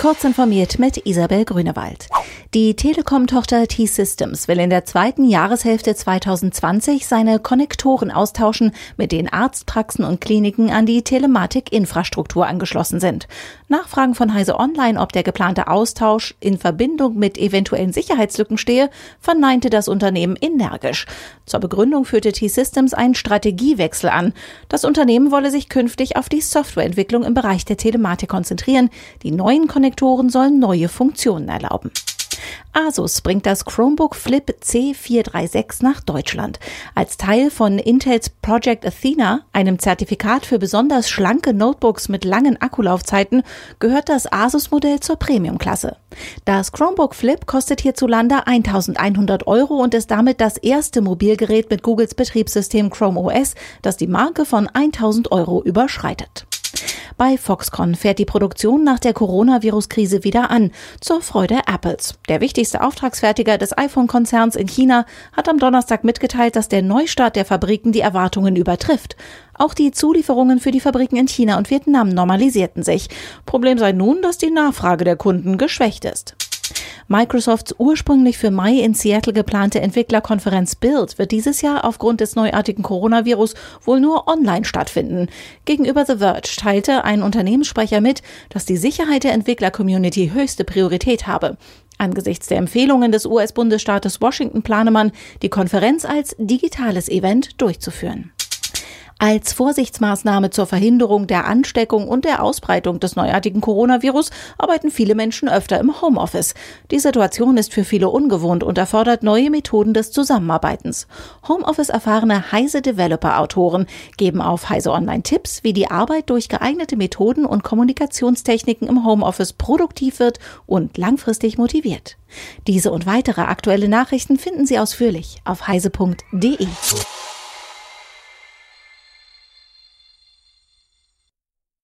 Kurz informiert mit Isabel Grünewald. Die Telekom-Tochter T-Systems will in der zweiten Jahreshälfte 2020 seine Konnektoren austauschen, mit denen Arztpraxen und Kliniken an die Telematik-Infrastruktur angeschlossen sind. Nachfragen von Heise Online, ob der geplante Austausch in Verbindung mit eventuellen Sicherheitslücken stehe, verneinte das Unternehmen energisch. Zur Begründung führte T-Systems einen Strategiewechsel an. Das Unternehmen wolle sich künftig auf die Softwareentwicklung im Bereich der Telematik konzentrieren. Die neuen Konnektoren sollen neue Funktionen erlauben. Asus bringt das Chromebook Flip C436 nach Deutschland. Als Teil von Intels Project Athena, einem Zertifikat für besonders schlanke Notebooks mit langen Akkulaufzeiten, gehört das Asus-Modell zur Premium-Klasse. Das Chromebook Flip kostet hierzulande 1100 Euro und ist damit das erste Mobilgerät mit Googles Betriebssystem Chrome OS, das die Marke von 1000 Euro überschreitet. Bei Foxconn fährt die Produktion nach der Coronavirus-Krise wieder an, zur Freude Apples. Der wichtigste Auftragsfertiger des iPhone-Konzerns in China hat am Donnerstag mitgeteilt, dass der Neustart der Fabriken die Erwartungen übertrifft. Auch die Zulieferungen für die Fabriken in China und Vietnam normalisierten sich. Problem sei nun, dass die Nachfrage der Kunden geschwächt ist. Microsofts ursprünglich für Mai in Seattle geplante Entwicklerkonferenz Build wird dieses Jahr aufgrund des neuartigen Coronavirus wohl nur online stattfinden. Gegenüber The Verge teilte ein Unternehmenssprecher mit, dass die Sicherheit der Entwickler-Community höchste Priorität habe. Angesichts der Empfehlungen des US-Bundesstaates Washington plane man, die Konferenz als digitales Event durchzuführen. Als Vorsichtsmaßnahme zur Verhinderung der Ansteckung und der Ausbreitung des neuartigen Coronavirus arbeiten viele Menschen öfter im Homeoffice. Die Situation ist für viele ungewohnt und erfordert neue Methoden des Zusammenarbeitens. Homeoffice-erfahrene Heise Developer-Autoren geben auf Heise Online Tipps, wie die Arbeit durch geeignete Methoden und Kommunikationstechniken im Homeoffice produktiv wird und langfristig motiviert. Diese und weitere aktuelle Nachrichten finden Sie ausführlich auf heise.de.